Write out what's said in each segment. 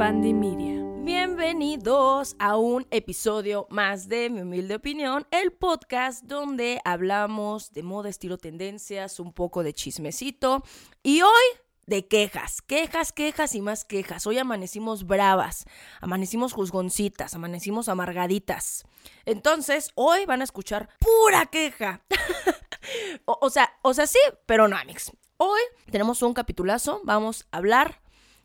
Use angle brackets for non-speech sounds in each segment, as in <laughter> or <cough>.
Media. Bienvenidos a un episodio más de Mi Humilde Opinión, el podcast donde hablamos de moda, estilo, tendencias, un poco de chismecito y hoy de quejas, quejas, quejas y más quejas. Hoy amanecimos bravas, amanecimos juzgoncitas, amanecimos amargaditas. Entonces, hoy van a escuchar pura queja. <laughs> o, sea, o sea, sí, pero no, Amix. Hoy tenemos un capitulazo, vamos a hablar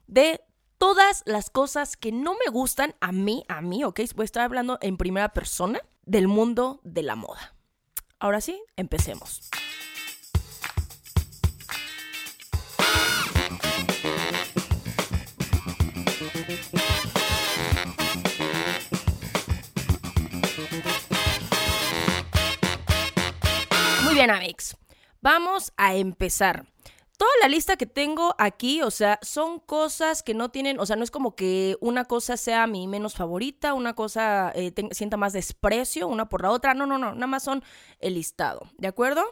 de todas las cosas que no me gustan a mí, a mí, ¿ok? Voy a estar hablando en primera persona del mundo de la moda. Ahora sí, empecemos. Muy bien, Amix. Vamos a empezar toda la lista que tengo aquí, o sea, son cosas que no tienen, o sea, no es como que una cosa sea mi menos favorita, una cosa eh, sienta más desprecio una por la otra, no, no, no, nada más son el listado, ¿de acuerdo?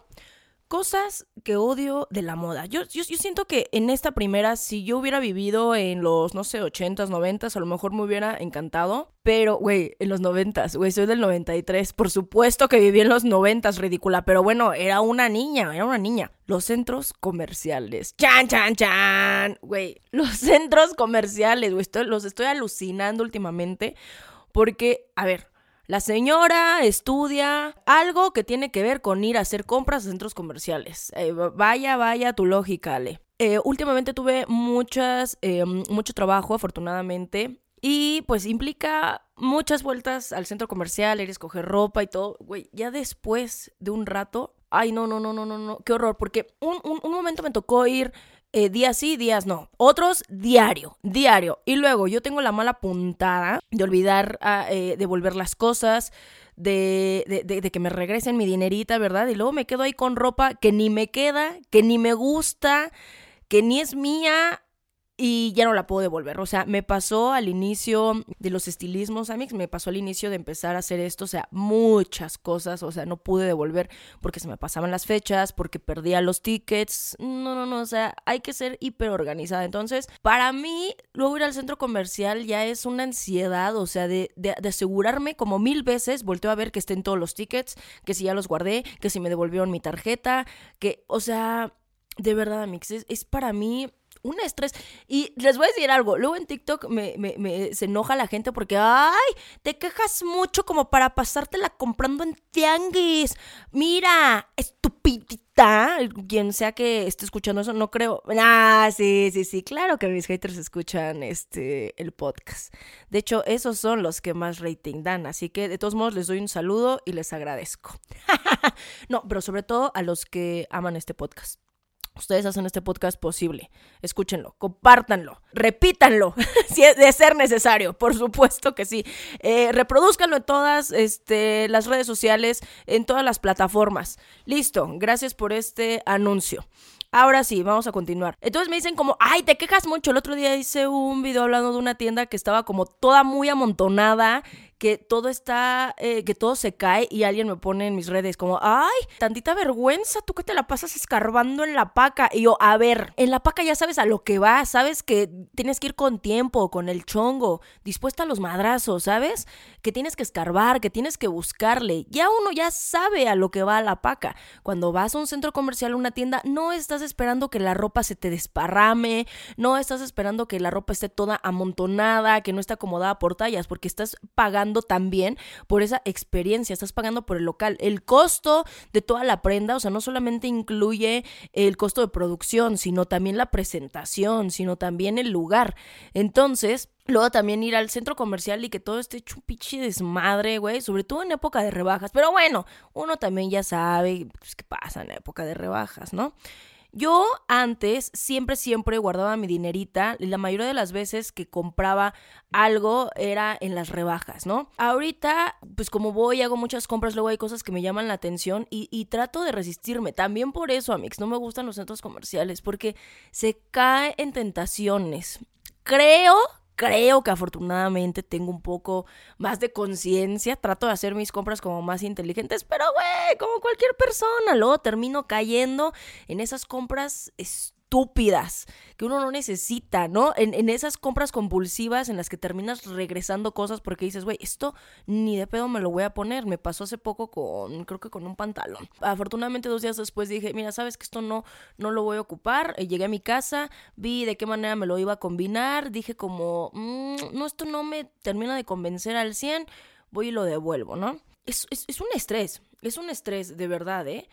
Cosas que odio de la moda. Yo, yo, siento que en esta primera, si yo hubiera vivido en los, no sé, 80s, 90s, a lo mejor me hubiera encantado. Pero, güey, en los 90s, güey, soy del 93. Por supuesto que viví en los 90s, ridícula. Pero bueno, era una niña, era una niña. Los centros comerciales. ¡Chan, chan, chan! Güey, <laughs> los centros comerciales, güey, los estoy alucinando últimamente. Porque, a ver, la señora estudia algo que tiene que ver con ir a hacer compras a centros comerciales. Eh, vaya, vaya tu lógica, Ale. Eh, últimamente tuve muchas, eh, mucho trabajo, afortunadamente, y pues implica muchas vueltas al centro comercial, ir a escoger ropa y todo. Güey, ya después de un rato, ay, no, no, no, no, no, no, qué horror, porque un momento me tocó ir eh, días sí, días no. Otros diario, diario. Y luego yo tengo la mala puntada de olvidar uh, eh, devolver las cosas, de, de, de, de, que me regresen mi dinerita, ¿verdad? Y luego me quedo ahí con ropa que ni me queda, que ni me gusta, que ni es mía y ya no la puedo devolver. O sea, me pasó al inicio de los estilismos, Amix, me pasó al inicio de empezar a hacer esto, o sea, muchas cosas, o sea, no pude devolver porque se me pasaban las fechas, porque perdía los tickets. No, no, no, o sea, hay que ser hiper organizada. Entonces, para mí, luego ir al centro comercial ya es una ansiedad, o sea, de, de, asegurarme como mil veces, volteo a ver que estén todos los tickets, que si ya los guardé, que si me devolvieron mi tarjeta, que, o sea, de verdad, Amix, es para mí un estrés. Y les voy a decir algo, luego en TikTok me, me, se enoja la gente porque, ay, te quejas mucho como para pasártela comprando en tianguis. Mira, estupidita, quien sea que esté escuchando eso, no creo. Ah, sí, sí, sí, claro que mis haters escuchan este el podcast. De hecho, esos son los que más rating dan, así que de todos modos les doy un saludo y les agradezco. <laughs> no, pero sobre todo a los que aman este podcast. Ustedes hacen este podcast posible. Escúchenlo, compártanlo, repítanlo, <laughs> si es de ser necesario, por supuesto que sí. Eh, reproduzcanlo en todas este, las redes sociales, en todas las plataformas. Listo, gracias por este anuncio. Ahora sí, vamos a continuar. Entonces me dicen como, ay, te quejas mucho. El otro día hice un video hablando de una tienda que estaba como toda muy amontonada, que todo está, eh, que todo se cae y alguien me pone en mis redes como, ay, tantita vergüenza, tú que te la pasas escarbando en la paca. Y yo, a ver, en la paca ya sabes a lo que vas, sabes que tienes que ir con tiempo, con el chongo, dispuesta a los madrazos, ¿sabes? Que tienes que escarbar, que tienes que buscarle. Ya uno ya sabe a lo que va a la paca. Cuando vas a un centro comercial, a una tienda, no estás esperando que la ropa se te desparrame, no estás esperando que la ropa esté toda amontonada, que no esté acomodada por tallas, porque estás pagando también por esa experiencia, estás pagando por el local. El costo de toda la prenda, o sea, no solamente incluye el costo de producción, sino también la presentación, sino también el lugar. Entonces, Luego también ir al centro comercial y que todo esté hecho un pinche desmadre, güey. Sobre todo en época de rebajas. Pero bueno, uno también ya sabe pues, qué pasa en época de rebajas, ¿no? Yo antes siempre, siempre guardaba mi dinerita y la mayoría de las veces que compraba algo era en las rebajas, ¿no? Ahorita, pues como voy, hago muchas compras, luego hay cosas que me llaman la atención y, y trato de resistirme. También por eso, Amix, no me gustan los centros comerciales porque se cae en tentaciones. Creo creo que afortunadamente tengo un poco más de conciencia, trato de hacer mis compras como más inteligentes, pero güey, como cualquier persona, luego termino cayendo en esas compras estúpidas que uno no necesita, ¿no? En, esas compras compulsivas en las que terminas regresando cosas porque dices, güey, esto ni de pedo me lo voy a poner. Me pasó hace poco con, creo que con un pantalón. Afortunadamente dos días después dije, mira, sabes que esto no, no lo voy a ocupar. Eh, llegué a mi casa, vi de qué manera me lo iba a combinar. Dije como, mm, no, esto no me termina de convencer al 100. Voy y lo devuelvo, ¿no? es, es un estrés, es un estrés de verdad, ¿eh?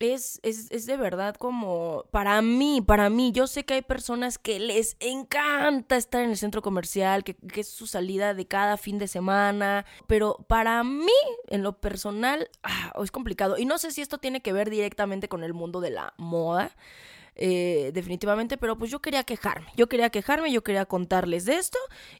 Es, es, de verdad como, para mí, para mí, yo sé que hay personas que les encanta estar en el centro comercial, que, que es su salida de cada fin de semana, pero para mí, en lo personal, ah, es complicado. Y no sé si esto tiene que ver directamente con el mundo de la moda. Eh, definitivamente, pero pues yo quería quejarme, yo quería quejarme, yo quería contarles de esto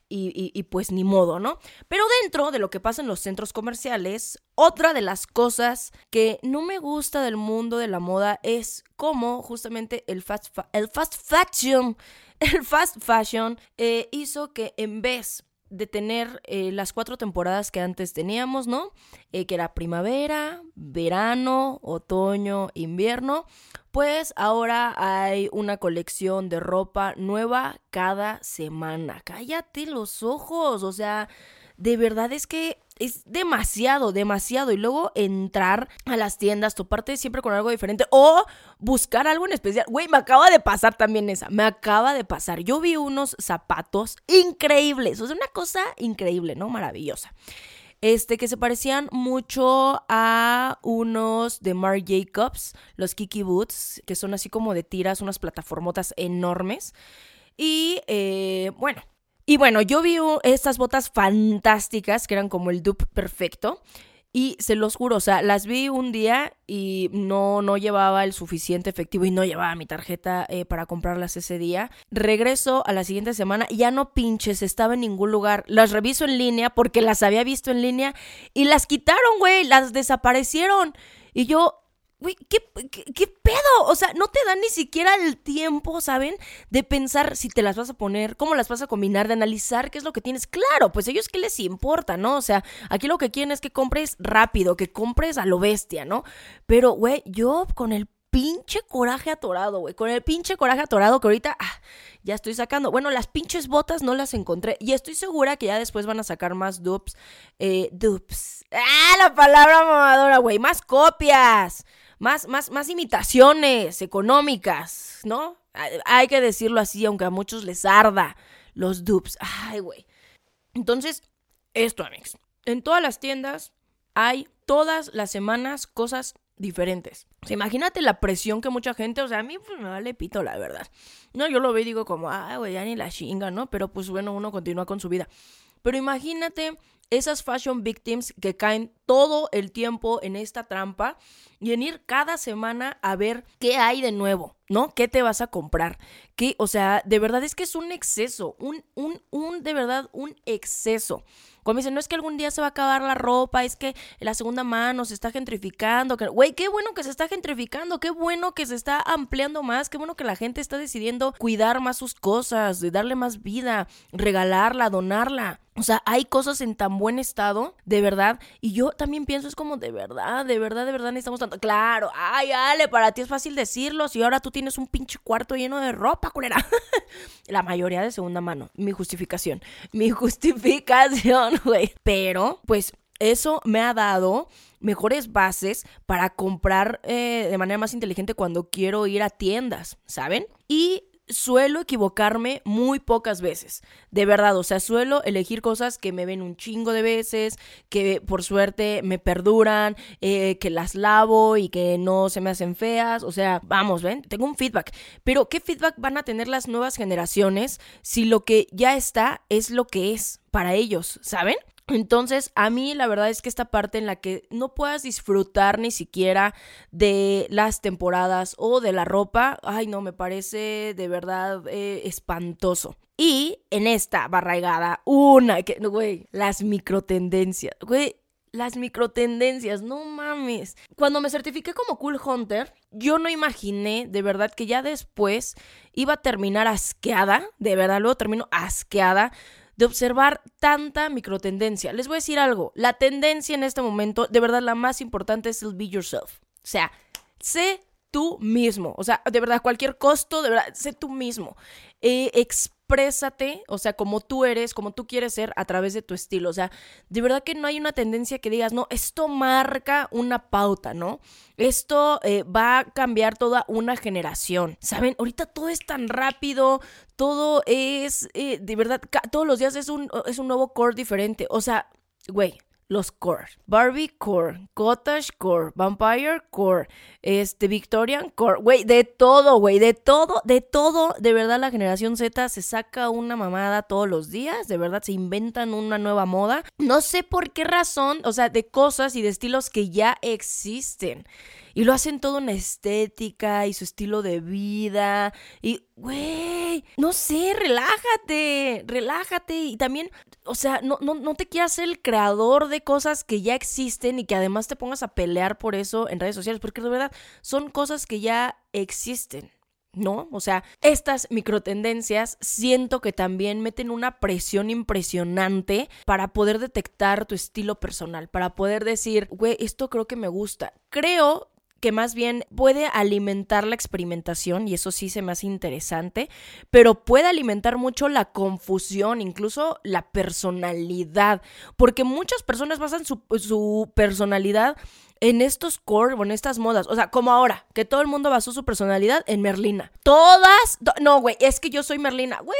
y, pues ni modo, ¿no? Pero dentro de lo que pasa en los centros comerciales, otra de las cosas que no me gusta del mundo de la moda es cómo justamente el fast, el fast fashion, <laughs> el fast fashion eh, hizo que en vez de tener eh, las cuatro temporadas que antes teníamos, ¿no? que era primavera, verano, otoño, invierno pues ahora hay una colección de ropa nueva cada semana. Cállate los ojos, o sea, de verdad es que es demasiado, demasiado. Y luego entrar a las tiendas, toparte siempre con algo diferente o buscar algo en especial. Güey, me acaba de pasar también esa. Me acaba de pasar. Yo vi unos zapatos increíbles. O sea, una cosa increíble, ¿no? Maravillosa este, que se parecían mucho a unos de Marc Jacobs, los Kiki Boots, que son así como de tiras, unas plataformotas enormes. Y eh, bueno, y bueno, yo vi estas botas fantásticas que eran como el dupe perfecto. Y se los juro, o sea, las vi un día y no, no llevaba el suficiente efectivo y no llevaba mi tarjeta eh, para comprarlas ese día. Regreso a la siguiente semana y ya no pinches, estaba en ningún lugar. Las reviso en línea porque las había visto en línea y las quitaron, güey, las desaparecieron. Y yo, Güey, ¿qué, ¿qué, pedo? O sea, no te dan ni siquiera el tiempo, ¿saben? De pensar si te las vas a poner, cómo las vas a combinar, de analizar qué es lo que tienes. Claro, pues ellos qué les importa, ¿no? O sea, aquí lo que quieren es que compres rápido, que compres a lo bestia, ¿no? Pero, güey, yo con el pinche coraje atorado, güey. Con el pinche coraje atorado que ahorita ah, ya estoy sacando. Bueno, las pinches botas no las encontré. Y estoy segura que ya después van a sacar más dupes. Eh, dupes. Ah, la palabra mamadora, güey. Más copias más, más, más imitaciones económicas, ¿no? Hay que decirlo así, aunque a muchos les arda los dupes. Ay, güey. Entonces, esto, amigos. En todas las tiendas hay todas las semanas cosas diferentes. O sea, imagínate la presión que mucha gente, o sea, a mí pues, me vale pito, la verdad. No, yo lo veo y digo como, ay, güey, ya ni la chinga, ¿no? Pero pues bueno, uno continúa con su vida. Pero imagínate esas fashion victims que caen todo el tiempo en esta trampa y en ir cada semana a ver qué hay de nuevo, ¿no? ¿Qué te vas a comprar? ¿Qué, o sea, de verdad es que es un exceso, un, un, un, de verdad, un exceso. Cuando dicen, no es que algún día se va a acabar la ropa, es que la segunda mano se está gentrificando. Güey, qué bueno que se está gentrificando, qué bueno que se está ampliando más, qué bueno que la gente está decidiendo cuidar más sus cosas, darle más vida, regalarla, donarla. O sea, hay cosas en tan buen estado, de verdad. Y yo también pienso, es como, de verdad, de verdad, de verdad necesitamos tanto. Claro, ay, Ale, para ti es fácil decirlo. Si ahora tú tienes un pinche cuarto lleno de ropa, culera. <laughs> La mayoría de segunda mano. Mi justificación. Mi <laughs> justificación, güey. Pero, pues, eso me ha dado mejores bases para comprar eh, de manera más inteligente cuando quiero ir a tiendas, ¿saben? Y suelo equivocarme muy pocas veces. De verdad, o sea, suelo elegir cosas que me ven un chingo de veces, que por suerte me perduran, eh, que las lavo y que no se me hacen feas. O sea, vamos, ven, tengo un feedback. Pero, ¿qué feedback van a tener las nuevas generaciones si lo que ya está es lo que es para ellos, ¿saben? Entonces, a mí la verdad es que esta parte en la que no puedas disfrutar ni siquiera de las temporadas o de la ropa, ay no, me parece de verdad eh, espantoso. Y en esta barraigada, una, que, güey, las microtendencias, güey, las microtendencias, no mames. Cuando me certifiqué como Cool Hunter, yo no imaginé de verdad que ya después iba a terminar asqueada, de verdad, luego termino asqueada de observar tanta microtendencia. Les voy a decir algo, la tendencia en este momento, de verdad la más importante es el be yourself. O sea, sé tú mismo. O sea, de verdad, cualquier costo, de verdad, sé tú mismo. Eh, exprésate, o sea, como tú eres, como tú quieres ser a través de tu estilo. O sea, de verdad que no hay una tendencia que digas, no, esto marca una pauta, ¿no? Esto eh, va a cambiar toda una generación. ¿Saben? Ahorita todo es tan rápido, todo es, eh, de verdad, todos los días es un, es un nuevo core diferente. O sea, güey, los core. Barbie core, Cottage core, Vampire core, este Victorian core, güey, de todo, güey, de todo, de todo, de verdad la generación Z se saca una mamada todos los días, de verdad se inventan una nueva moda. No sé por qué razón, o sea, de cosas y de estilos que ya existen. Y lo hacen todo en estética y su estilo de vida. Y, güey, no sé, relájate, relájate. Y también, o sea, no, no, no te quieras ser el creador de cosas que ya existen y que además te pongas a pelear por eso en redes sociales, porque de verdad son cosas que ya existen. ¿no? O sea, estas microtendencias siento que también meten una presión impresionante para poder detectar tu estilo personal, para poder decir, güey, esto creo que me gusta. Creo que más bien puede alimentar la experimentación, y eso sí se me hace interesante, pero puede alimentar mucho la confusión, incluso la personalidad, porque muchas personas basan su, personalidad en estos core, en estas modas. O sea, como ahora, que todo el mundo basó su personalidad en Merlina. Todas. No, güey, es que yo soy Merlina. Güey,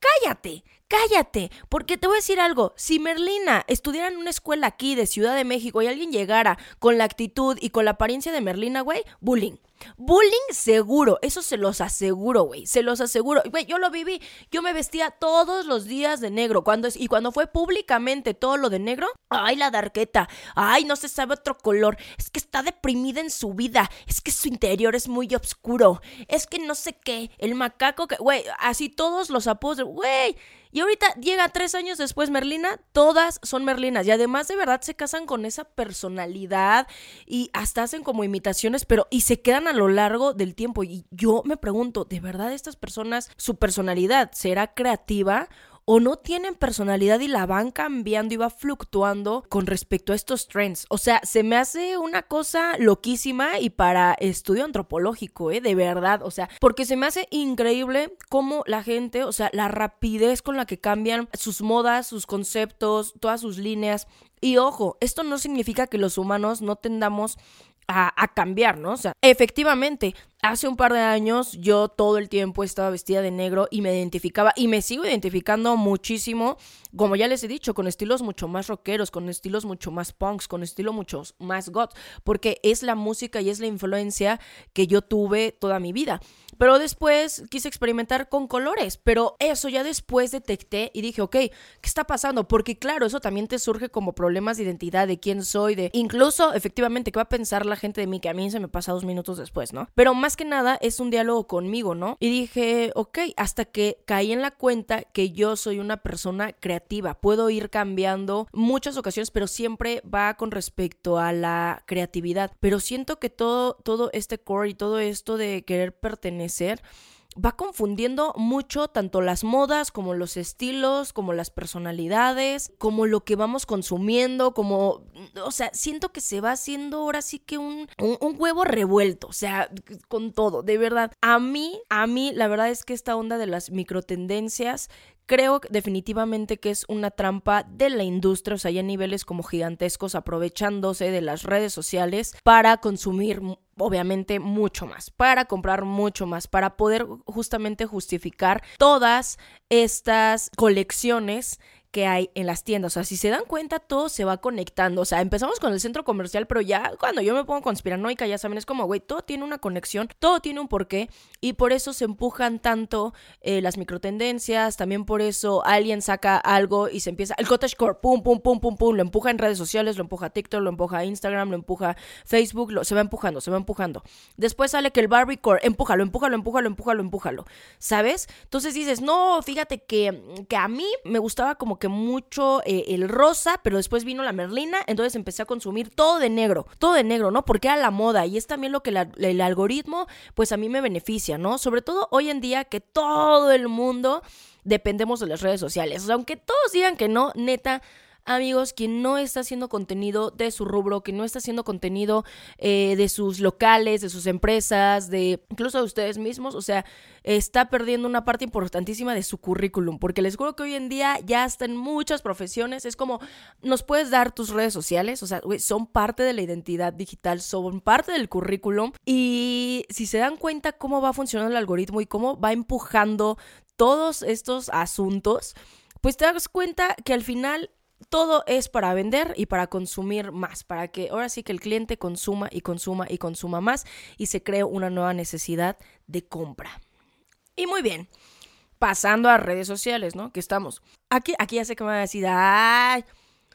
cállate, cállate, porque te voy a decir algo, si Merlina estudiara en una escuela aquí de Ciudad de México y alguien llegara con la actitud y con la apariencia de Merlina, güey, bullying. Bullying seguro, eso se los aseguro, güey, se los aseguro. Güey, yo lo viví, yo me vestía todos los días de negro. Cuando es, y cuando fue públicamente todo lo de negro, ay, la darqueta, ay, no se sabe otro color, es que está deprimida en su vida, es que su interior es muy oscuro, es que no sé qué, el macaco que, güey, así todos los apodos, güey. Y ahorita llega tres años después Merlina, todas son Merlinas. Y además de verdad se casan con esa personalidad y hasta hacen como imitaciones, pero y se quedan a lo largo del tiempo. Y yo me pregunto, ¿de verdad estas personas, su personalidad será creativa? o no tienen personalidad y la van cambiando y va fluctuando con respecto a estos trends. O sea, se me hace una cosa loquísima y para estudio antropológico, ¿eh? De verdad, o sea, porque se me hace increíble cómo la gente, o sea, la rapidez con la que cambian sus modas, sus conceptos, todas sus líneas. Y ojo, esto no significa que los humanos no tendamos a, cambiar, ¿no? O sea, efectivamente, hace un par de años yo todo el tiempo estaba vestida de negro y me identificaba y me sigo identificando muchísimo, como ya les he dicho, con estilos mucho más rockeros, con estilos mucho más punks, con estilos mucho más goth, porque es la música y es la influencia que yo tuve toda mi vida. Pero después quise experimentar con colores, pero eso ya después detecté y dije, ok, ¿qué está pasando? Porque claro, eso también te surge como problemas de identidad, de quién soy, de incluso efectivamente qué va a pensar la gente de mí, que a mí se me pasa dos minutos después, ¿no? Pero más que nada es un diálogo conmigo, ¿no? Y dije, ok, hasta que caí en la cuenta que yo soy una persona creativa, puedo ir cambiando muchas ocasiones, pero siempre va con respecto a la creatividad. Pero siento que todo, todo este core y todo esto de querer pertenecer va confundiendo mucho tanto las modas como los estilos, como las personalidades, como lo que vamos consumiendo, como, o sea, siento que se va haciendo ahora sí que un, un, huevo revuelto, o sea, con todo, de verdad. A mí, a mí, la verdad es que esta onda de las microtendencias Creo definitivamente que es una trampa de la industria, o sea, hay niveles como gigantescos aprovechándose de las redes sociales para consumir obviamente mucho más, para comprar mucho más, para poder justamente justificar todas estas colecciones que hay en las tiendas. O sea, si se dan cuenta, todo se va conectando. O sea, empezamos con el centro comercial, pero ya cuando yo me pongo conspiranoica, ya saben, es como, güey, todo tiene una conexión, todo tiene un porqué y por eso se empujan tanto eh, las microtendencias, también por eso alguien saca algo y se empieza, el cottagecore, pum, pum, pum, pum, pum, lo empuja en redes sociales, lo empuja TikTok, lo empuja Instagram, lo empuja Facebook, lo, se va empujando, se va empujando. Después sale que el Barbiecore, empújalo, empújalo, empújalo, empújalo, empújalo, ¿sabes? Entonces dices, no, fíjate que, que a mí me gustaba como que mucho eh, el rosa, pero después vino la merlina, entonces empecé a consumir todo de negro, todo de negro, ¿no? Porque era la moda y es también lo que el algoritmo, pues a mí me beneficia, ¿no? Sobre todo hoy en día que todo el mundo dependemos de las redes sociales. aunque todos digan que no, neta, amigos, quien no está haciendo contenido de su rubro, que no está haciendo contenido eh, de sus locales, de sus empresas, de incluso de ustedes mismos, o sea, está perdiendo una parte importantísima de su currículum, porque les juro que hoy en día ya está en muchas profesiones, es como, nos puedes dar tus redes sociales, o sea, son parte de la identidad digital, son parte del currículum, y si se dan cuenta cómo va funcionando el algoritmo y cómo va empujando todos estos asuntos, pues te das cuenta que al final todo es para vender y para consumir más, para que ahora sí que el cliente consuma y consuma y consuma más y se cree una nueva necesidad de compra. Y muy bien, pasando a redes sociales, ¿no? Que estamos. Aquí, aquí ya sé que me va a decir, ay,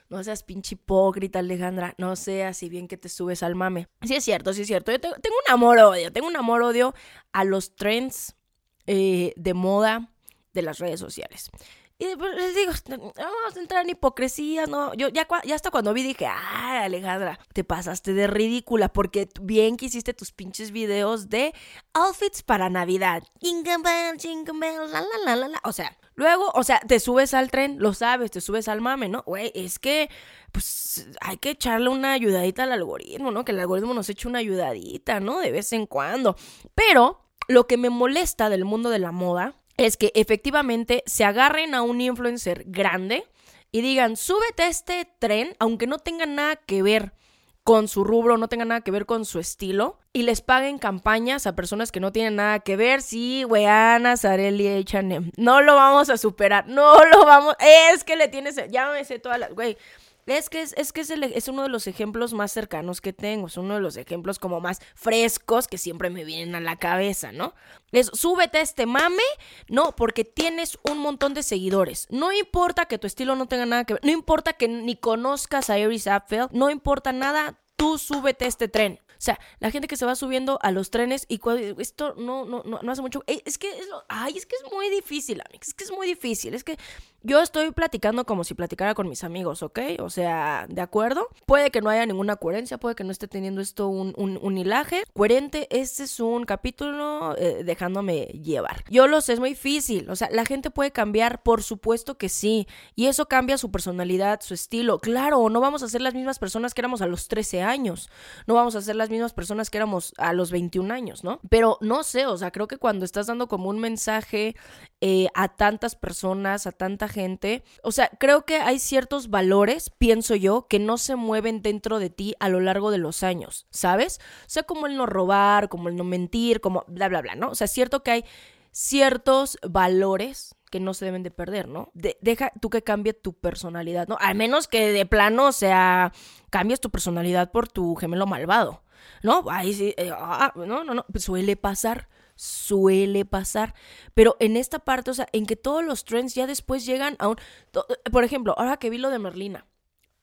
no seas pinche hipócrita, Alejandra, no seas si bien que te subes al mame. Sí es cierto, sí es cierto. Yo tengo, un amor-odio, tengo un amor-odio a los trends eh, de moda de las redes sociales. Y pues, les digo, vamos a entrar en hipocresía, ¿no? Yo ya, ya hasta cuando vi dije, ay, Alejandra, te pasaste de ridícula porque bien que hiciste tus pinches videos de outfits para Navidad. O sea, luego, o sea, te subes al tren, lo sabes, te subes al mame, ¿no? Güey, es que, pues, hay que echarle una ayudadita al algoritmo, ¿no? Que el algoritmo nos eche una ayudadita, ¿no? De vez en cuando. Pero lo que me molesta del mundo de la moda es que efectivamente se agarren a un influencer grande y digan, súbete a este tren, aunque no tenga nada que ver con su rubro, no tenga nada que ver con su estilo, y les paguen campañas a personas que no tienen nada que ver. Sí, weana, Sareli H&M. No lo vamos a superar, no lo vamos... Es que le tienes... Sé todas las... es que, es, es que es, es, uno de los ejemplos más cercanos que tengo, es uno de los ejemplos como más frescos que siempre me vienen a la cabeza, ¿no? Es súbete a este mame, no, porque tienes un montón de seguidores. No importa que tu estilo no tenga nada que ver, no importa que ni conozcas a Iris Apfel, no importa nada, tú súbete a este tren. O sea, la gente que se va subiendo a los trenes y cuando, esto no, no, no, no hace mucho. Es que es lo, ay, es que es muy difícil, Amix. Es que es muy difícil. Es que yo estoy platicando como si platicara con mis amigos, ¿ok? O sea, ¿de acuerdo? Puede que no haya ninguna coherencia, puede que no esté teniendo esto un, un, hilaje. Coherente, este es un capítulo eh, dejándome llevar. Yo lo sé, es muy difícil. O sea, la gente puede cambiar, por supuesto que sí. Y eso cambia su personalidad, su estilo. Claro, no vamos a ser las mismas personas que éramos a los 13 años. No vamos a ser las mismas personas que éramos a los 21 años, ¿no? Pero no sé, o sea, creo que cuando estás dando como un mensaje eh, a tantas personas, a tanta gente. O sea, creo que hay ciertos valores, pienso yo, que no se mueven dentro de ti a lo largo de los años, ¿sabes? O sea, como el no robar, como el no mentir, como bla, bla, bla, ¿no? O sea, es cierto que hay ciertos valores que no se deben de perder, ¿no? deja tú que cambie tu personalidad, ¿no? Al menos que de plano, o sea, cambies tu personalidad por tu gemelo malvado, ¿no? Ahí sí, eh, ah, no, no, no, suele pasar suele pasar. Pero en esta parte, o sea, en que todos los trends ya después llegan a un... Por ejemplo, ahora que vi lo de Merlina,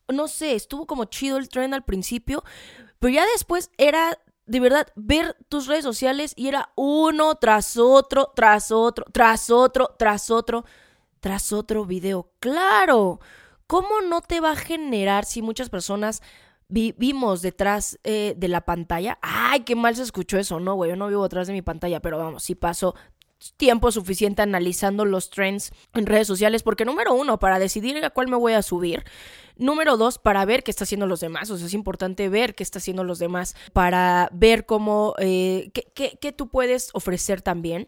no sé, estuvo como chido el trend al principio, pero ya después era de verdad ver tus redes sociales y era uno tras otro, tras otro, tras otro, tras otro, tras otro video. Claro, ¿cómo no te va a generar si muchas personas vivimos detrás eh, de la pantalla. Ay, qué mal se escuchó eso, no, güey, yo no vivo detrás de mi pantalla, pero vamos, sí paso tiempo suficiente analizando los trends en redes sociales, porque número uno, para decidir a cuál me voy a subir. Número dos, para ver qué está haciendo los demás. O sea, es importante ver qué está haciendo los demás para ver cómo, eh, qué, qué, qué tú puedes ofrecer también.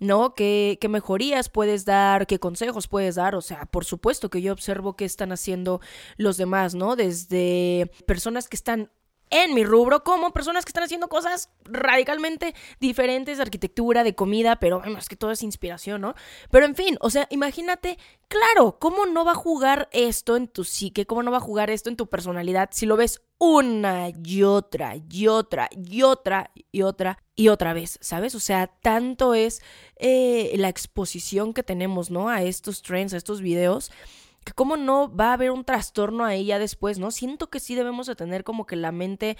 ¿No? ¿Qué, ¿Qué, mejorías puedes dar? ¿Qué consejos puedes dar? O sea, por supuesto que yo observo qué están haciendo los demás, ¿no? Desde personas que están en mi rubro como personas que están haciendo cosas radicalmente diferentes de arquitectura, de comida, pero es que todo es inspiración, ¿no? Pero en fin, o sea, imagínate, claro, ¿cómo no va a jugar esto en tu psique? ¿Cómo no va a jugar esto en tu personalidad si lo ves una y otra y otra y otra y otra y otra vez, ¿sabes? O sea, tanto es eh, la exposición que tenemos, ¿no? A estos trends, a estos videos que cómo no va a haber un trastorno ahí ya después, ¿no? Siento que sí debemos de tener como que la mente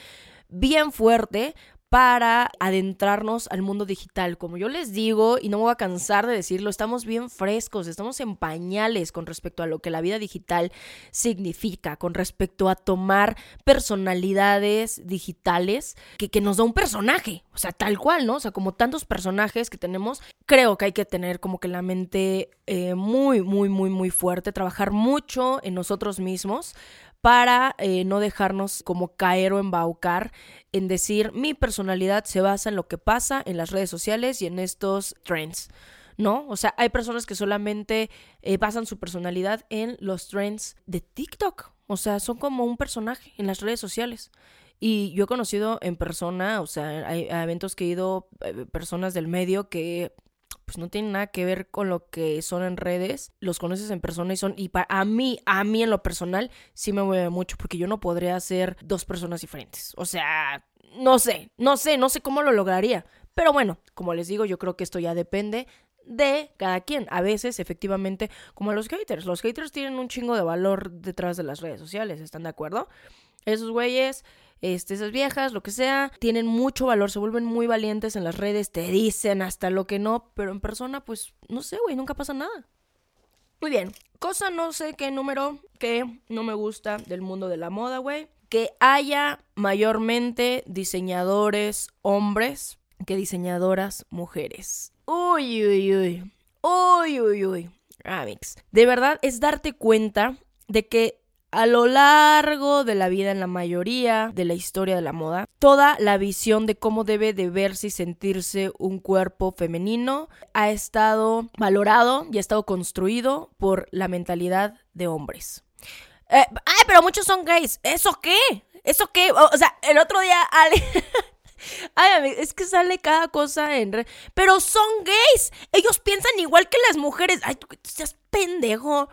bien fuerte para adentrarnos al mundo digital. Como yo les digo, y no me voy a cansar de decirlo, estamos bien frescos, estamos en pañales con respecto a lo que la vida digital significa, con respecto a tomar personalidades digitales que, que nos da un personaje, o sea, tal cual, ¿no? O sea, como tantos personajes que tenemos, creo que hay que tener como que la mente eh, muy, muy, muy, muy fuerte, trabajar mucho en nosotros mismos para eh, no dejarnos como caer o embaucar en decir mi personalidad se basa en lo que pasa en las redes sociales y en estos trends. ¿no? O sea, hay personas que solamente eh, basan su personalidad en los trends de TikTok. O sea, son como un personaje en las redes sociales. Y yo he conocido en persona, o sea, hay, eventos que he ido, eh, personas del medio que pues no tienen nada que ver con lo que son en redes, los conoces en persona y son, y para a mí, a mí en lo personal, sí me mueve mucho, porque yo no podría ser dos personas diferentes. O sea, no sé, no sé, no sé cómo lo lograría. Pero bueno, como les digo, yo creo que esto ya depende de cada quien. A veces, efectivamente, como los haters. Los haters tienen un chingo de valor detrás de las redes sociales, ¿están de acuerdo? Esos güeyes, este, esas viejas, lo que sea, tienen mucho valor, se vuelven muy valientes en las redes, te dicen hasta lo que no, pero en persona, pues, no sé, güey, nunca pasa nada. Muy bien, cosa no sé qué número que no me gusta del mundo de la moda, güey. Que haya mayormente diseñadores hombres que diseñadoras mujeres. Uy, uy, uy. Uy, uy, uy. Amix. De verdad es darte cuenta de que a lo largo de la vida en la mayoría de la historia de la moda, toda la visión de cómo debe de verse y sentirse un cuerpo femenino ha estado valorado y ha estado construido por la mentalidad de hombres. Eh, ay, pero muchos son gays. ¿Eso qué? ¿Eso qué? O, sea, el otro día Ale... <laughs> Ay, es que sale cada cosa en... Pero son gays. Ellos piensan igual que las mujeres. Ay, tú seas pendejo.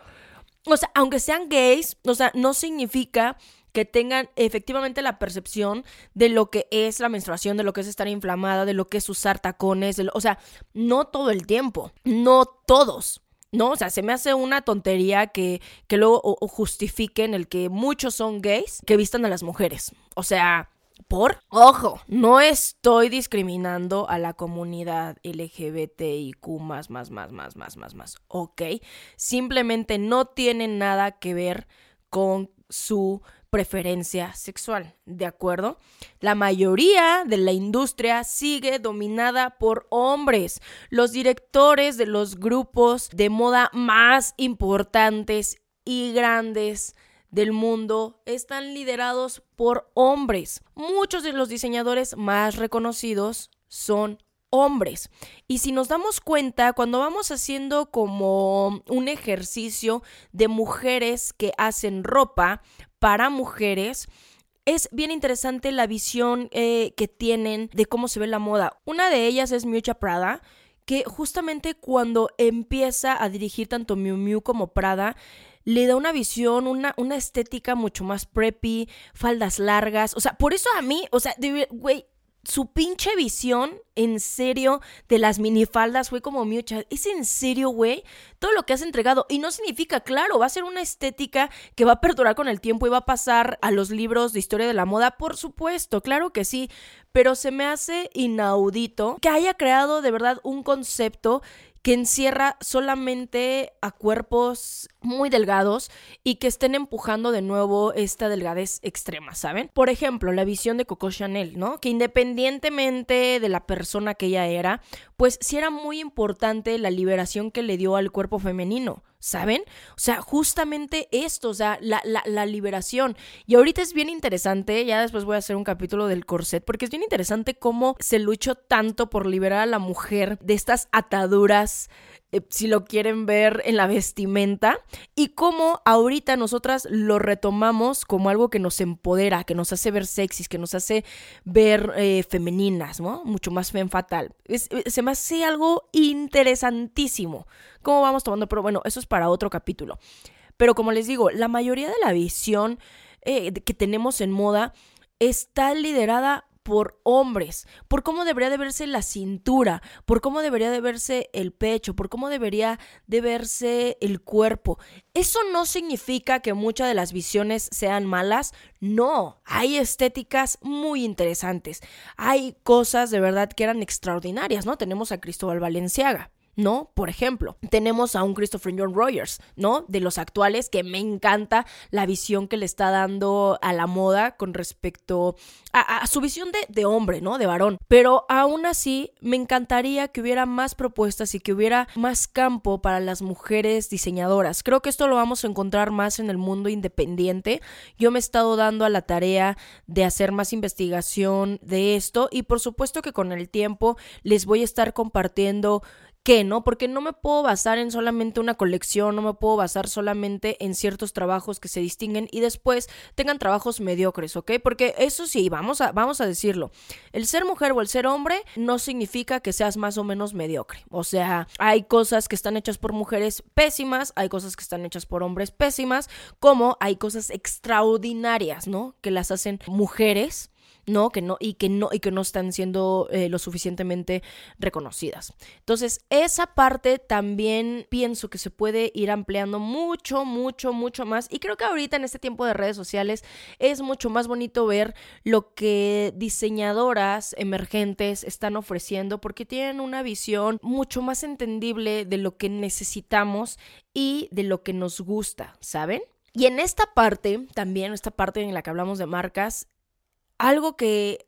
O sea, aunque sean gays, o sea, no significa que tengan efectivamente la percepción de lo que es la menstruación, de lo que es estar inflamada, de lo que es usar tacones, o sea, no todo el tiempo, no todos. ¿no? O sea, se me hace una tontería que, que luego justifiquen el que muchos son gays que vistan a las mujeres. O sea, por, ojo, no estoy discriminando a la comunidad LGBTIQ más, más, más, más, más, más, más, ok. Simplemente no tiene nada que ver con su preferencia sexual, ¿de acuerdo? La mayoría de la industria sigue dominada por hombres. Los directores de los grupos de moda más importantes y grandes del mundo están liderados por hombres. Muchos de los diseñadores más reconocidos son hombres. Y si nos damos cuenta, cuando vamos haciendo como un ejercicio de mujeres que hacen ropa para mujeres, es bien interesante la visión eh, que tienen de cómo se ve la moda. Una de ellas es Miucha Prada, que justamente cuando empieza a dirigir tanto Miu Miu como Prada, le da una visión, una, una estética mucho más preppy, faldas largas. O sea, por eso a mí, o sea, güey, su pinche visión, en serio, de las minifaldas fue como mucha. ¿Es en serio, güey? Todo lo que has entregado. Y no significa, claro, va a ser una estética que va a perdurar con el tiempo y va a pasar a los libros de historia de la moda, por supuesto, claro que sí. Pero se me hace inaudito que haya creado de verdad un concepto que encierra solamente a cuerpos muy delgados y que estén empujando de nuevo esta delgadez extrema, ¿saben? Por ejemplo, la visión de Coco Chanel, ¿no? Que independientemente de la persona que ella era, pues sí era muy importante la liberación que le dio al cuerpo femenino. ¿Saben? O sea, justamente esto, o sea, la, la, liberación. Y ahorita es bien interesante, ya después voy a hacer un capítulo del corset, porque es bien interesante cómo se luchó tanto por liberar a la mujer de estas ataduras eh, si lo quieren ver en la vestimenta, y cómo ahorita nosotras lo retomamos como algo que nos empodera, que nos hace ver sexys, que nos hace ver eh, femeninas, ¿no? Mucho más fem fatal. Eh, se me hace algo interesantísimo. ¿Cómo vamos tomando? Pero bueno, eso es para otro capítulo. Pero como les digo, la mayoría de la visión que tenemos en moda está liderada por hombres, por cómo debería de verse la cintura, por cómo debería de verse el pecho, por cómo debería de verse el cuerpo. Eso no significa que muchas de las visiones sean malas, no, hay estéticas muy interesantes, hay cosas de verdad que eran extraordinarias, ¿no? Tenemos a Cristóbal Valenciaga. ¿No? Por ejemplo, tenemos a un Christopher John Rogers, ¿no? De los actuales, que me encanta la visión que le está dando a la moda con respecto a, su visión de, de, hombre, ¿no? De varón. Pero aún así, me encantaría que hubiera más propuestas y que hubiera más campo para las mujeres diseñadoras. Creo que esto lo vamos a encontrar más en el mundo independiente. Yo me he estado dando a la tarea de hacer más investigación de esto y por supuesto que con el tiempo les voy a estar compartiendo qué, ¿no? Porque no me puedo basar en solamente una colección, no me puedo basar solamente en ciertos trabajos que se distinguen y después tengan trabajos mediocres, ¿ok? Porque eso sí, vamos a, vamos a decirlo, el ser mujer o el ser hombre no significa que seas más o menos mediocre. O sea, hay cosas que están hechas por mujeres pésimas, hay cosas que están hechas por hombres pésimas, como hay cosas extraordinarias, ¿no? Que las hacen mujeres ¿no? Que no, y que no, y que no están siendo eh, lo suficientemente reconocidas. Entonces, esa parte también pienso que se puede ir ampliando mucho, mucho, mucho más. Y creo que ahorita en este tiempo de redes sociales es mucho más bonito ver lo que diseñadoras emergentes están ofreciendo porque tienen una visión mucho más entendible de lo que necesitamos y de lo que nos gusta, ¿saben? Y en esta parte, también esta parte en la que hablamos de marcas, algo que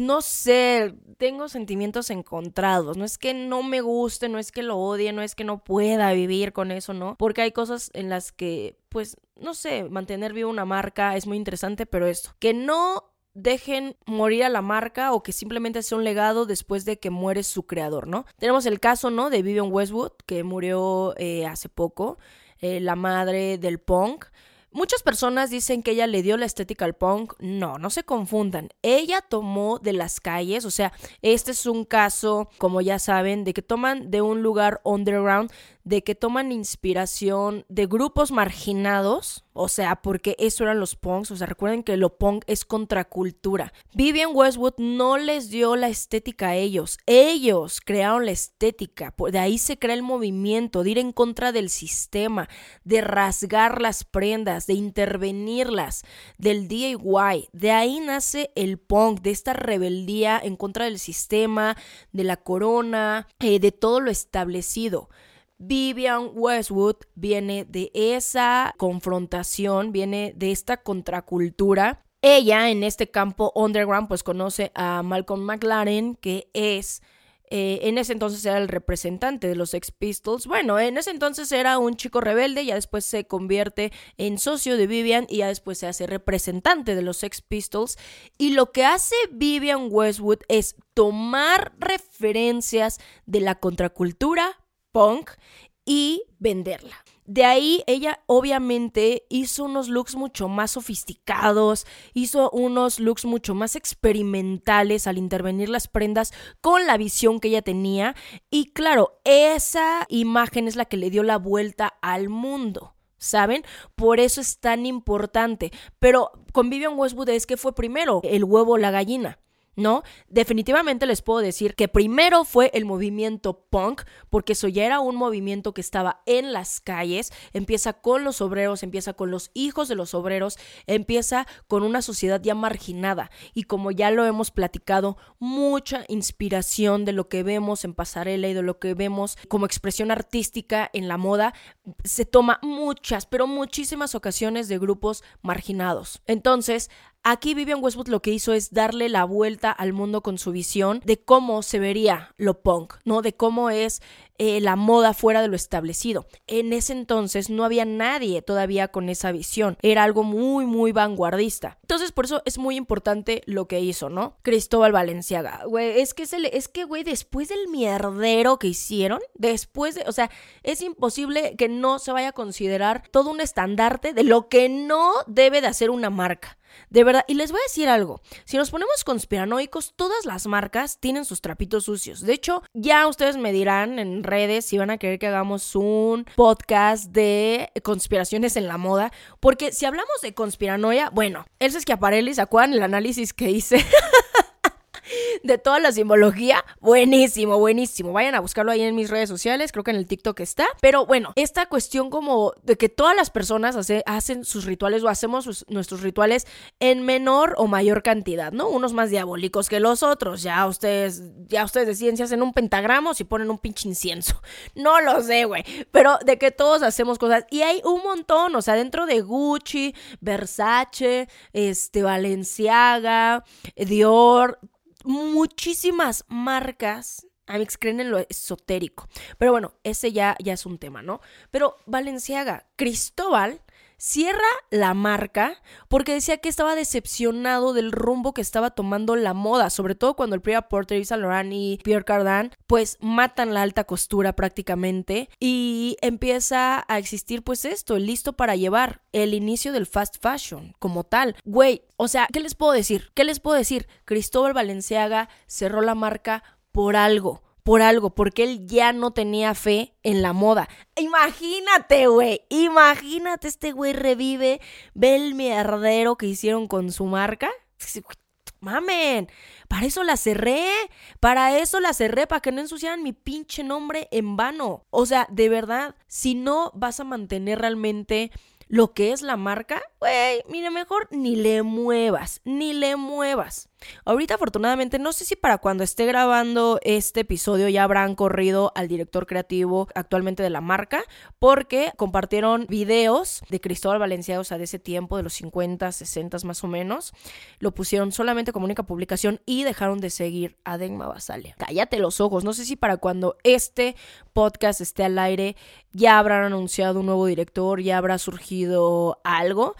no sé, tengo sentimientos encontrados. No es que no me guste, no es que lo odie, no es que no pueda vivir con eso, ¿no? Porque hay cosas en las que, pues, no sé, mantener viva una marca es muy interesante, pero esto, que no dejen morir a la marca o que simplemente sea un legado después de que muere su creador, ¿no? Tenemos el caso, ¿no? De Vivian Westwood, que murió eh, hace poco, eh, la madre del punk. Muchas personas dicen que ella le dio la estética al punk. No, no se confundan. Ella tomó de las calles, o sea, este es un caso, como ya saben, de que toman de un lugar underground de que toman inspiración de grupos marginados, o sea, porque eso eran los punks, o sea, recuerden que lo punk es contracultura. Vivian Westwood no les dio la estética a ellos, ellos crearon la estética, de ahí se crea el movimiento, de ir en contra del sistema, de rasgar las prendas, de intervenirlas, del DIY, de ahí nace el punk, de esta rebeldía en contra del sistema, de la corona, eh, de todo lo establecido. Vivian Westwood viene de esa confrontación, viene de esta contracultura. Ella en este campo underground pues conoce a Malcolm McLaren, que es eh, en ese entonces era el representante de los Sex Pistols. Bueno, en ese entonces era un chico rebelde, ya después se convierte en socio de Vivian y ya después se hace representante de los Sex Pistols. Y lo que hace Vivian Westwood es tomar referencias de la contracultura punk y venderla. De ahí ella obviamente hizo unos looks mucho más sofisticados, hizo unos looks mucho más experimentales al intervenir las prendas con la visión que ella tenía y claro, esa imagen es la que le dio la vuelta al mundo. ¿Saben? Por eso es tan importante. Pero con Vivian Westwood es que fue primero el huevo o la gallina. ¿No? Definitivamente les puedo decir que primero fue el movimiento punk, porque eso ya era un movimiento que estaba en las calles, empieza con los obreros, empieza con los hijos de los obreros, empieza con una sociedad ya marginada y como ya lo hemos platicado, mucha inspiración de lo que vemos en pasarela y de lo que vemos como expresión artística en la moda, se toma muchas, pero muchísimas ocasiones de grupos marginados. Entonces, Aquí Vivian Westwood lo que hizo es darle la vuelta al mundo con su visión de cómo se vería lo punk, ¿no? De cómo es eh, la moda fuera de lo establecido. En ese entonces no había nadie todavía con esa visión. Era algo muy, muy vanguardista. Entonces, por eso es muy importante lo que hizo, ¿no? Cristóbal Valenciaga. Güey, es que, es que, güey, después del mierdero que hicieron, después de, o sea, es imposible que no se vaya a considerar todo un estandarte de lo que no debe de hacer una marca. De verdad, y les voy a decir algo, si nos ponemos conspiranoicos, todas las marcas tienen sus trapitos sucios. De hecho, ya ustedes me dirán en redes si van a querer que hagamos un podcast de conspiraciones en la moda, porque si hablamos de conspiranoia, bueno, el Schiaparelli, ¿se acuerdan el análisis que hice? <laughs> <laughs> de toda la simbología. Buenísimo, buenísimo. Vayan a buscarlo ahí en mis redes sociales, creo que en el TikTok está. Pero bueno, esta cuestión como de que todas las personas hacen sus rituales o hacemos nuestros rituales en menor o mayor cantidad, ¿no? Unos más diabólicos que los otros. Ya ustedes, ya ustedes deciden si hacen un pentagrama o si ponen un pinche incienso. <laughs> No lo sé, güey. Pero de que todos hacemos cosas. Y hay un montón, o sea, dentro de Gucci, Versace, este, Valenciaga, Dior, muchísimas marcas Amix creen en lo esotérico. Pero bueno, ese ya, ya es un tema, ¿no? Pero Valenciaga, Cristóbal cierra la marca porque decía que estaba decepcionado del rumbo que estaba tomando la moda, sobre todo cuando el Priya Porter, Yves Saint y Pierre Cardin pues matan la alta costura prácticamente y empieza a existir pues esto, listo para llevar el inicio del fast fashion como tal. Güey, o sea, ¿qué les puedo decir? ¿Qué les puedo decir? Cristóbal Valenciaga cerró la marca por algo por algo, porque él ya no tenía fe en la moda. Imagínate, güey, imagínate, este güey revive, ve el mierdero que hicieron con su marca. Mamen, para eso la cerré, para eso la cerré, para que no ensuciaran mi pinche nombre en vano. O sea, de verdad, si no vas a mantener realmente lo que es la marca, güey, mire, mejor ni le muevas, ni le muevas. Ahorita afortunadamente no sé si para cuando esté grabando este episodio ya habrán corrido al director creativo actualmente de la marca porque compartieron videos de Cristóbal Valencia, o sea, de ese tiempo, de los 50, 60 más o menos. Lo pusieron solamente como única publicación y dejaron de seguir a Denma Basalia. Cállate los ojos, no sé si para cuando este podcast esté al aire ya habrán anunciado un nuevo director, ya habrá surgido algo.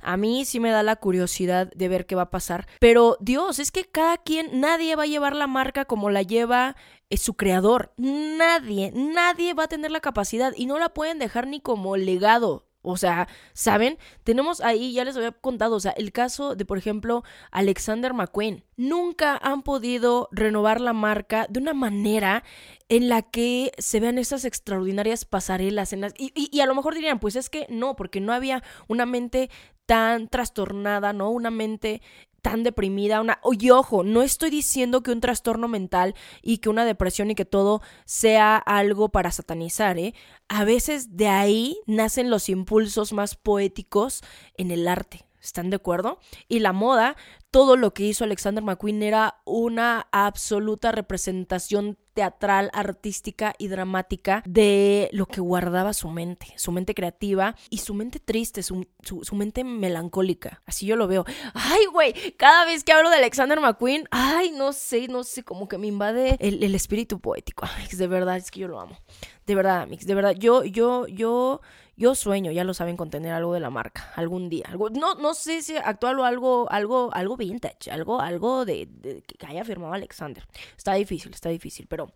A mí sí me da la curiosidad de ver qué va a pasar. Pero Dios, es que cada quien, nadie va a llevar la marca como la lleva eh, su creador. Nadie, nadie va a tener la capacidad y no la pueden dejar ni como legado. O sea, ¿saben? Tenemos ahí, ya les había contado, o sea, el caso de, por ejemplo, Alexander McQueen. Nunca han podido renovar la marca de una manera en la que se vean esas extraordinarias pasarelas. En las, y, a lo mejor dirían, pues es que no, porque no había una mente tan trastornada, ¿no? Una mente tan deprimida, una... Y ojo, no estoy diciendo que un trastorno mental y que una depresión y que todo sea algo para satanizar, ¿eh? A veces de ahí nacen los impulsos más poéticos en el arte. ¿Están de acuerdo? Y la moda, todo lo que hizo Alexander McQueen era una absoluta representación teatral, artística y dramática de lo que guardaba su mente, su mente creativa y su mente triste, su, mente melancólica. Así yo lo veo. Ay, güey, cada vez que hablo de Alexander McQueen, ay, no sé, no sé, como que me invade el, el espíritu poético. Ay, de verdad, es que yo lo amo. De verdad, Mix, de verdad, yo, yo, yo yo sueño, ya lo saben, con tener algo de la marca, algún día. Algo, no, no sé si actual o algo, algo, algo vintage, algo, algo de, que haya firmado Alexander. Está difícil, está difícil, pero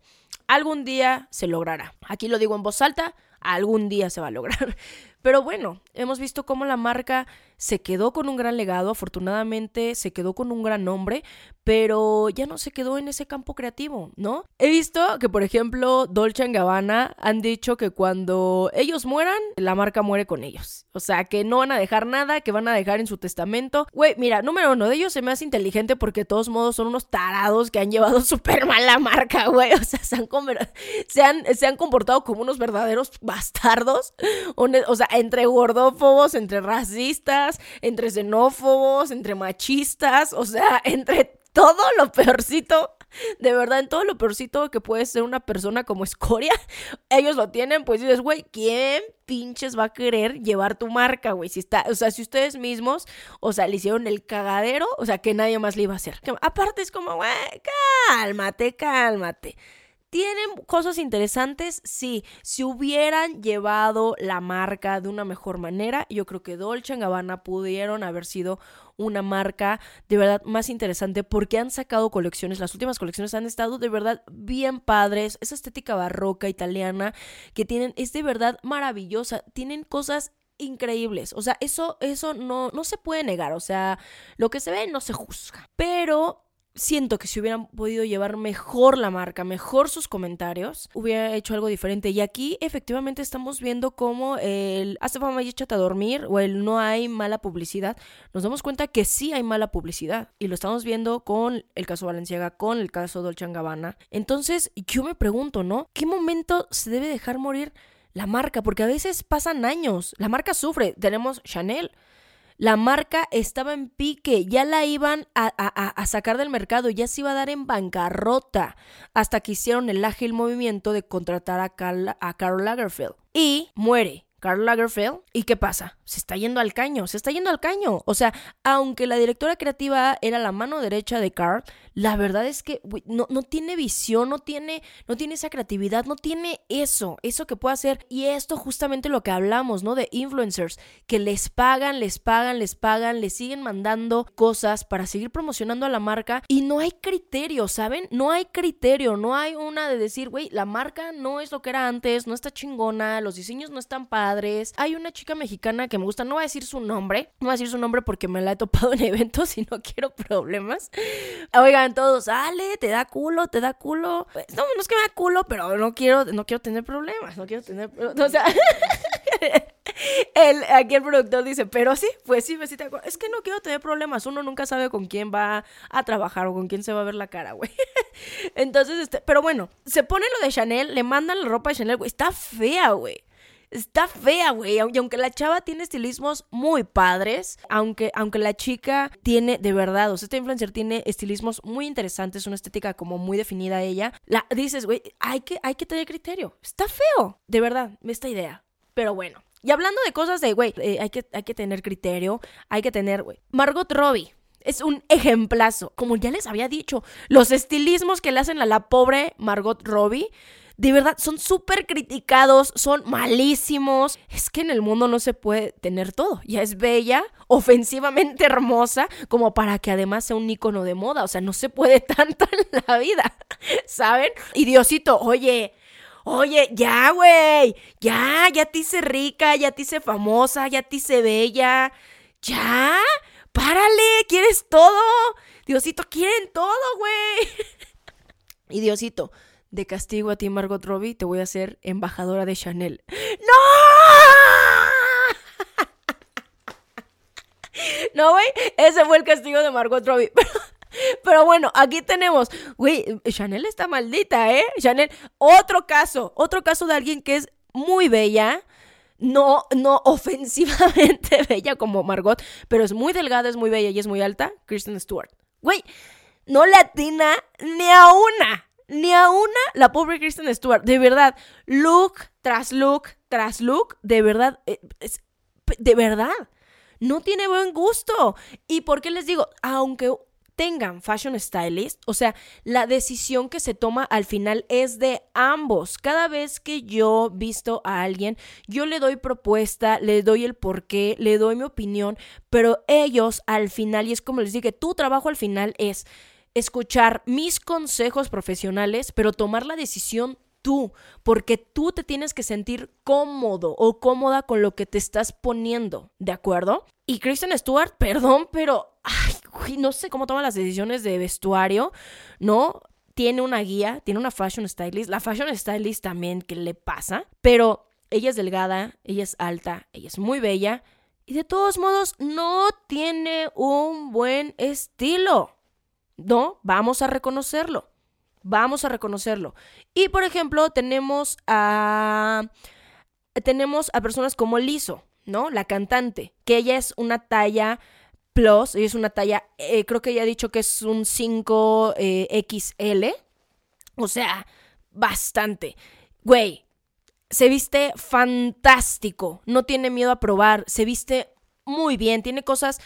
algún día se logrará. Aquí lo digo en voz alta, algún día se va a lograr. <laughs> Pero bueno, hemos visto cómo la marca se quedó con un gran legado, afortunadamente se quedó con un gran nombre, pero ya no se quedó en ese campo creativo, ¿no? He visto que, por ejemplo, Dolce Gabbana han dicho que cuando ellos mueran, la marca muere con ellos. O sea, que no van a dejar nada, que van a dejar en su testamento. Güey, mira, número uno de ellos se me hace inteligente porque de todos modos son unos tarados que han llevado <laughs> súper mal la marca, güey. O sea, se han, se han, se han comportado como unos verdaderos bastardos. O sea, entre gordófobos, entre racistas, entre xenófobos, entre machistas, o sea, <laughs> entre todo lo peorcito, de verdad, en todo lo peorcito que puede ser una persona como escoria, <laughs> ellos lo tienen, pues dices, güey, ¿quién pinches va a querer llevar tu marca, güey? Si está, o sea, si ustedes mismos, o sea, le hicieron el cagadero, o sea, que nadie más le iba a hacer. Aparte es como, güey, cálmate, cálmate. ¿Tienen cosas interesantes? Sí. Si hubieran llevado la marca de una mejor manera, yo creo que Dolce Gabbana pudieron haber sido una marca de verdad más interesante porque han sacado colecciones, las últimas colecciones han estado de verdad bien padres, esa estética barroca italiana que tienen es de verdad maravillosa, tienen cosas increíbles, o sea, eso eso no no se puede negar, o sea, lo que se ve no se juzga. Pero siento que si hubieran podido llevar mejor la marca, mejor sus comentarios, hubiera hecho algo diferente. Y aquí efectivamente estamos viendo cómo el hasta fama y échate a dormir o el no hay mala publicidad. Nos damos cuenta que sí hay mala publicidad. Y lo estamos viendo con el caso Valenciaga, con el caso Dolce Gabbana. Entonces, yo me pregunto, ¿no? ¿Qué momento se debe dejar morir la marca? Porque a veces pasan años. La marca sufre. Tenemos Chanel la marca estaba en pique, ya la iban a, sacar del mercado, ya se iba a dar en bancarrota, hasta que hicieron el ágil movimiento de contratar a, Carl, a Karl Lagerfeld. Y muere. Karl Lagerfeld. ¿Y qué pasa? Se está yendo al caño, se está yendo al caño. O sea, aunque la directora creativa era la mano derecha de Karl, la verdad es que no, no, tiene visión, no tiene, no tiene esa creatividad, no tiene eso, eso que puede hacer. Y esto justamente lo que hablamos, ¿no? De influencers, que les pagan, les pagan, les pagan, les siguen mandando cosas para seguir promocionando a la marca y no hay criterio, ¿saben? No hay criterio, no hay una de decir, güey, la marca no es lo que era antes, no está chingona, los diseños no están padres hay una chica mexicana que me gusta, no voy a decir su nombre, no voy a decir su nombre porque me la he topado en <laughs> eventos y no quiero problemas. Oigan, todos, Ale, te da culo, te da culo. Pues, no, no es que me da culo, pero no quiero, no quiero tener problemas, no quiero tener, o sea... <laughs> El, aquí el productor dice, pero sí, pues sí, pues sí te acuerdo. Es que no quiero tener problemas. Uno nunca sabe con quién va a trabajar o con quién se va a ver la cara, güey. <laughs> Entonces, este, pero bueno, se pone lo de Chanel, le mandan la ropa de Chanel, güey. Está fea, güey. Está fea, güey. Y aunque la chava tiene estilismos muy padres, aunque, aunque la chica tiene, de verdad, o sea, esta influencer tiene estilismos muy interesantes, una estética como muy definida ella, la dices, güey, hay que, hay que tener criterio. Está feo, de verdad, esta idea. Pero bueno. Y hablando de cosas de, güey, eh, hay, que, hay que tener criterio, hay que tener, güey. Margot Robbie. Es un ejemplazo. Como ya les había dicho, los estilismos que le hacen a la pobre Margot Robbie de verdad, son súper criticados, son malísimos. Es que en el mundo no se puede tener todo. Ya es bella, ofensivamente hermosa, como para que además sea un icono de moda. O sea, no se puede <laughs> tanto en la vida, ¿saben? Y Diosito, oye, Oye, ya, güey. Ya, ya te hice rica, ya te hice famosa, ya te hice bella. Ya, párale, ¿quieres todo? Diosito, quieren todo, güey. <laughs> y Diosito, de castigo a ti, Margot Robbie, te voy a hacer embajadora de Chanel. <laughs> ¡No! <laughs> No, güey, ese fue el castigo de Margot Robbie. <laughs> Pero, bueno, aquí tenemos, güey, Chanel está maldita, ¿eh? Chanel, otro caso, otro caso de alguien que es muy bella, no, no ofensivamente bella como Margot, pero es muy delgada, es muy bella y es muy alta, Kristen Stewart. Güey, no le atina ni a una ni a una la pobre Kristen Stewart. De verdad, look tras look tras look, de verdad, eh, de verdad, no tiene buen gusto. ¿Y por qué les digo? Aunque tengan fashion stylist, o sea, la decisión que se toma al final es de ambos. Cada vez que yo visto a alguien, yo le doy propuesta, le doy el porqué, le doy mi opinión, pero ellos al final, y es como les dije, tu trabajo al final es escuchar mis consejos profesionales, pero tomar la decisión tú, porque tú te tienes que sentir cómodo o cómoda con lo que te estás poniendo, ¿de acuerdo? Y Kristen Stewart, <laughs> perdón, pero ay, no sé cómo toma las decisiones de vestuario, ¿no? Tiene una guía, tiene una fashion stylist, la fashion stylist también, ¿qué le pasa? Pero ella es delgada, ella es alta, ella es muy bella y de todos modos no tiene un buen estilo. No, vamos a reconocerlo. Vamos a reconocerlo. Y por ejemplo, tenemos a tenemos a personas como Lizo, ¿no? La cantante, que ella es una talla plus, ella es una talla, eh, creo que ella ha dicho que es un 5XL, eh, o sea, bastante. Güey, se viste fantástico, no tiene miedo a probar, se viste muy bien, tiene cosas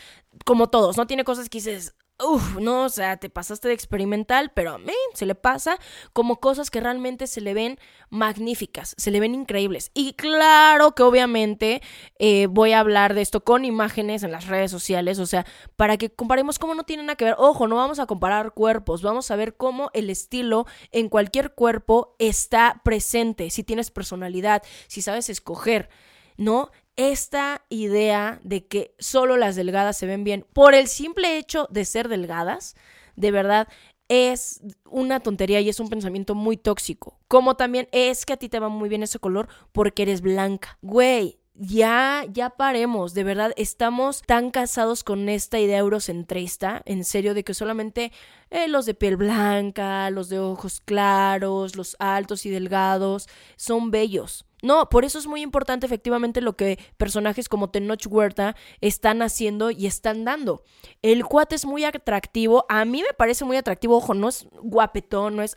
como todos, no tiene cosas que dices, Uf, no, o sea, te pasaste de experimental, pero a mí se le pasa como cosas que realmente se le ven magníficas, se le ven increíbles. Y claro que obviamente eh, voy a hablar de esto con imágenes en las redes sociales, o sea, para que comparemos cómo no tiene nada que ver. Ojo, no vamos a comparar cuerpos, vamos a ver cómo el estilo en cualquier cuerpo está presente, si tienes personalidad, si sabes escoger. ¿no? Esta idea de que solo las delgadas se ven bien por el simple hecho de ser delgadas, de verdad es una tontería y es un pensamiento muy tóxico. Como también es que a ti te va muy bien ese color porque eres blanca. Güey, ya, ya paremos, de verdad, estamos tan casados con esta idea eurocentrista, en serio, de que solamente eh, los de piel blanca, los de ojos claros, los altos y delgados, son bellos. No, por eso es muy importante efectivamente lo que personajes como Tenoch Huerta están haciendo y están dando. El cuate es muy atractivo, a mí me parece muy atractivo, ojo, no es guapetón, no es...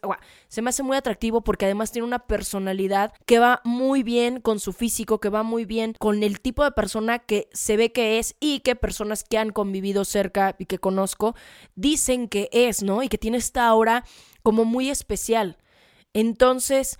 Se me hace muy atractivo porque además tiene una personalidad que va muy bien con su físico, que va muy bien con el tipo de persona que se ve que es y que personas que han convivido cerca y que conozco dicen que es, ¿no? Y que tiene esta aura como muy especial. Entonces,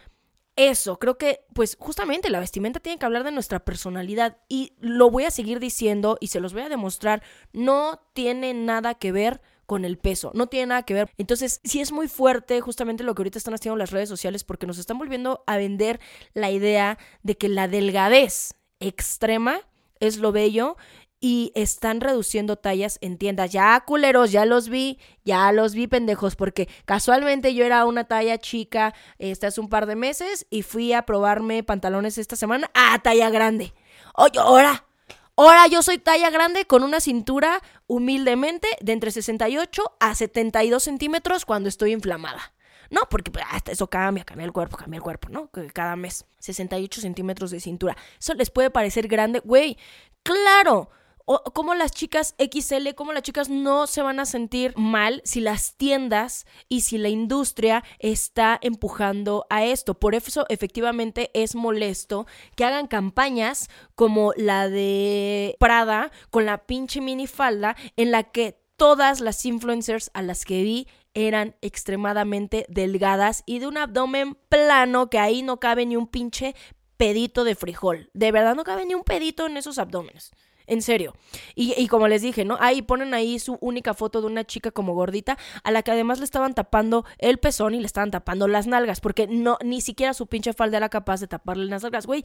eso, creo que pues justamente la vestimenta tiene que hablar de nuestra personalidad y lo voy a seguir diciendo y se los voy a demostrar, no tiene nada que ver con el peso, no tiene nada que ver. Entonces, sí es muy fuerte justamente lo que ahorita están haciendo las redes sociales porque nos están volviendo a vender la idea de que la delgadez extrema es lo bello y están reduciendo tallas en tiendas. Ya, culeros, ya los vi, ya los vi, pendejos, porque casualmente yo era una talla chica este, hace un par de meses y fui a probarme pantalones esta semana a talla grande. Oye, ahora, ahora yo soy talla grande con una cintura humildemente de entre 68 a 72 centímetros cuando estoy inflamada. No, porque pues, hasta eso cambia, cambia el cuerpo, cambia el cuerpo, ¿no? Cada mes. 68 centímetros de cintura. Eso les puede parecer grande. Güey, claro, o cómo las chicas XL, cómo las chicas no se van a sentir mal si las tiendas y si la industria está empujando a esto. Por eso efectivamente es molesto que hagan campañas como la de Prada con la pinche minifalda en la que todas las influencers a las que vi eran extremadamente delgadas y de un abdomen plano que ahí no cabe ni un pinche pedito de frijol. De verdad no cabe ni un pedito en esos abdómenes. En serio. Y, como les dije, ¿no? Ahí ponen ahí su única foto de una chica como gordita, a la que además le estaban tapando el pezón y le estaban tapando las nalgas, porque no, ni siquiera su pinche falda era capaz de taparle las nalgas. Güey,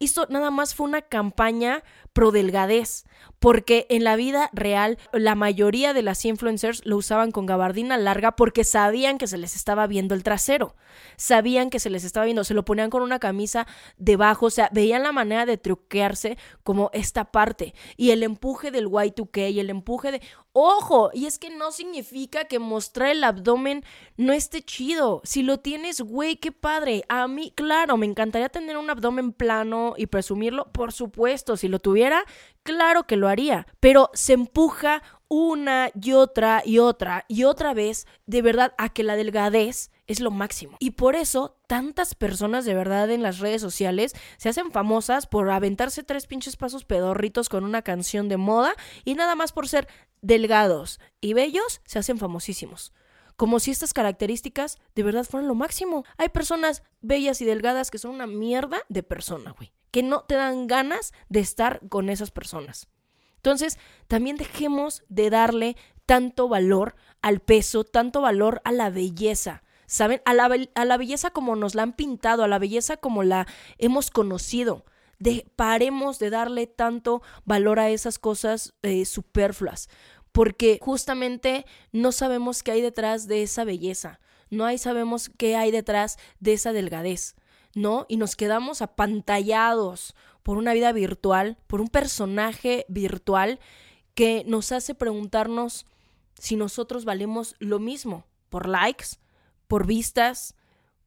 esto nada más fue una campaña pro delgadez, porque en la vida real la mayoría de las influencers lo usaban con gabardina larga porque sabían que se les estaba viendo el trasero, sabían que se les estaba viendo, se lo ponían con una camisa debajo, o sea, veían la manera de truquearse como esta parte y el empuje del Y2K y el empuje de... Ojo, y es que no significa que mostrar el abdomen no esté chido. Si lo tienes, güey, qué padre. A mí, claro, me encantaría tener un abdomen plano y presumirlo, por supuesto. Si lo tuviera, claro que lo haría. Pero se empuja una y otra y otra y otra vez, de verdad, a que la delgadez es lo máximo. Y por eso tantas personas de verdad en las redes sociales se hacen famosas por aventarse tres pinches pasos pedorritos con una canción de moda y nada más por ser delgados y bellos se hacen famosísimos. Como si estas características de verdad fueran lo máximo. Hay personas bellas y delgadas que son una mierda de persona, güey. Que no te dan ganas de estar con esas personas. Entonces, también dejemos de darle tanto valor al peso, tanto valor a la belleza. ¿Saben? A la, a la belleza como nos la han pintado, a la belleza como la hemos conocido. De, paremos de darle tanto valor a esas cosas eh, superfluas, porque justamente no sabemos qué hay detrás de esa belleza, no sabemos qué hay detrás de esa delgadez, ¿no? Y nos quedamos apantallados por una vida virtual, por un personaje virtual que nos hace preguntarnos si nosotros valemos lo mismo, por likes, por vistas,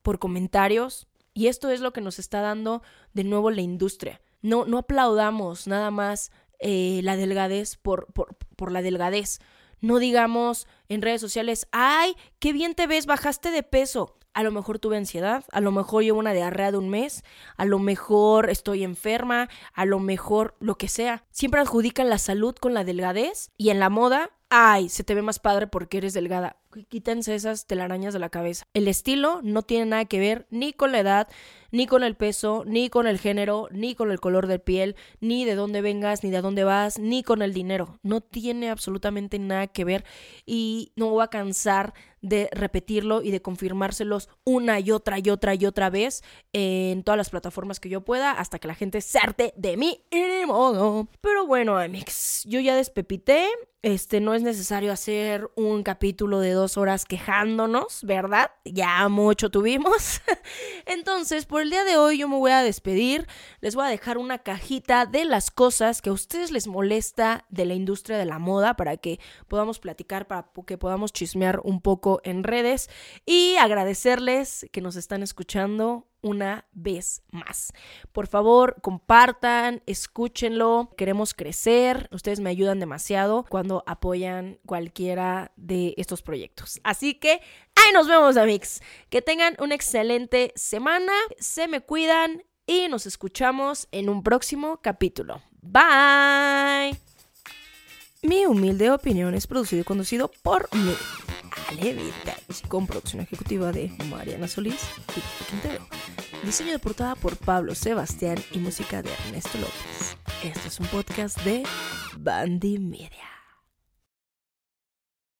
por comentarios. Y esto es lo que nos está dando de nuevo la industria. No, no aplaudamos nada más eh, la delgadez por, por, por la delgadez. No digamos en redes sociales, ay, qué bien te ves, bajaste de peso. A lo mejor tuve ansiedad, a lo mejor llevo una diarrea de un mes, a lo mejor estoy enferma, a lo mejor lo que sea. Siempre adjudican la salud con la delgadez y en la moda, ay, se te ve más padre porque eres delgada quítense esas telarañas de la cabeza. El estilo no tiene nada que ver ni con la edad, ni con el peso, ni con el género, ni con el color de piel, ni de dónde vengas, ni de dónde vas, ni con el dinero. No tiene absolutamente nada que ver y no voy a cansar de repetirlo y de confirmárselos una y otra y otra y otra vez en todas las plataformas que yo pueda hasta que la gente se arte de mí. Y modo. Pero bueno, Amix, yo ya despepité. Este, no es necesario hacer un capítulo de dos horas quejándonos, ¿verdad? Ya mucho tuvimos. <laughs> Entonces, por el día de hoy yo me voy a despedir. Les voy a dejar una cajita de las cosas que a ustedes les molesta de la industria de la moda para que podamos platicar, para que podamos chismear un poco en redes y agradecerles que nos están escuchando una vez más. Por favor, compartan, escúchenlo, queremos crecer, ustedes me ayudan demasiado cuando apoyan cualquiera de estos proyectos. Así que ahí nos vemos, amigos. Que tengan una excelente semana, se me cuidan y nos escuchamos en un próximo capítulo. Bye. Mi humilde opinión es producido y conducido por mí, Ale con producción ejecutiva de Mariana Solís y Quintero. Diseño de portada por Pablo Sebastián y música de Ernesto López. Esto es un podcast de Bandy Media.